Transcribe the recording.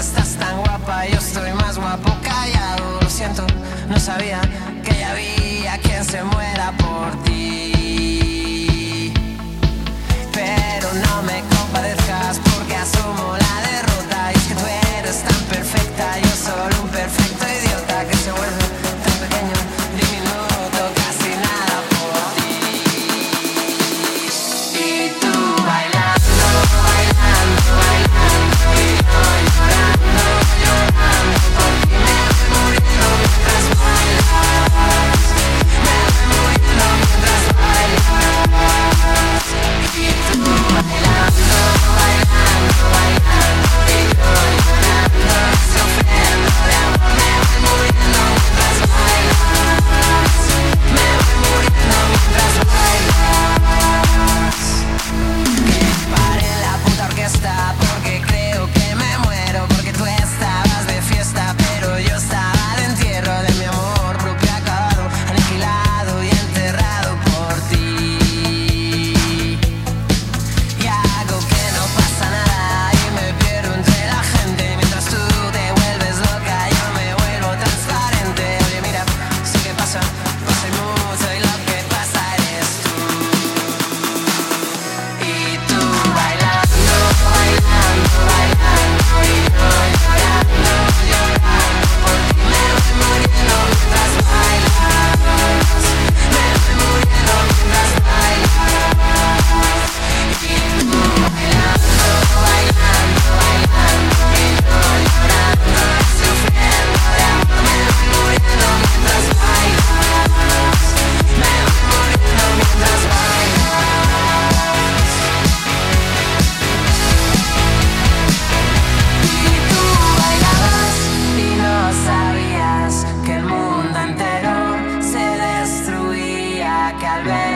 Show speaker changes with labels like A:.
A: estás tan guapa, yo estoy más guapo callado. Lo siento, no sabía que ya había quien se muera que al ver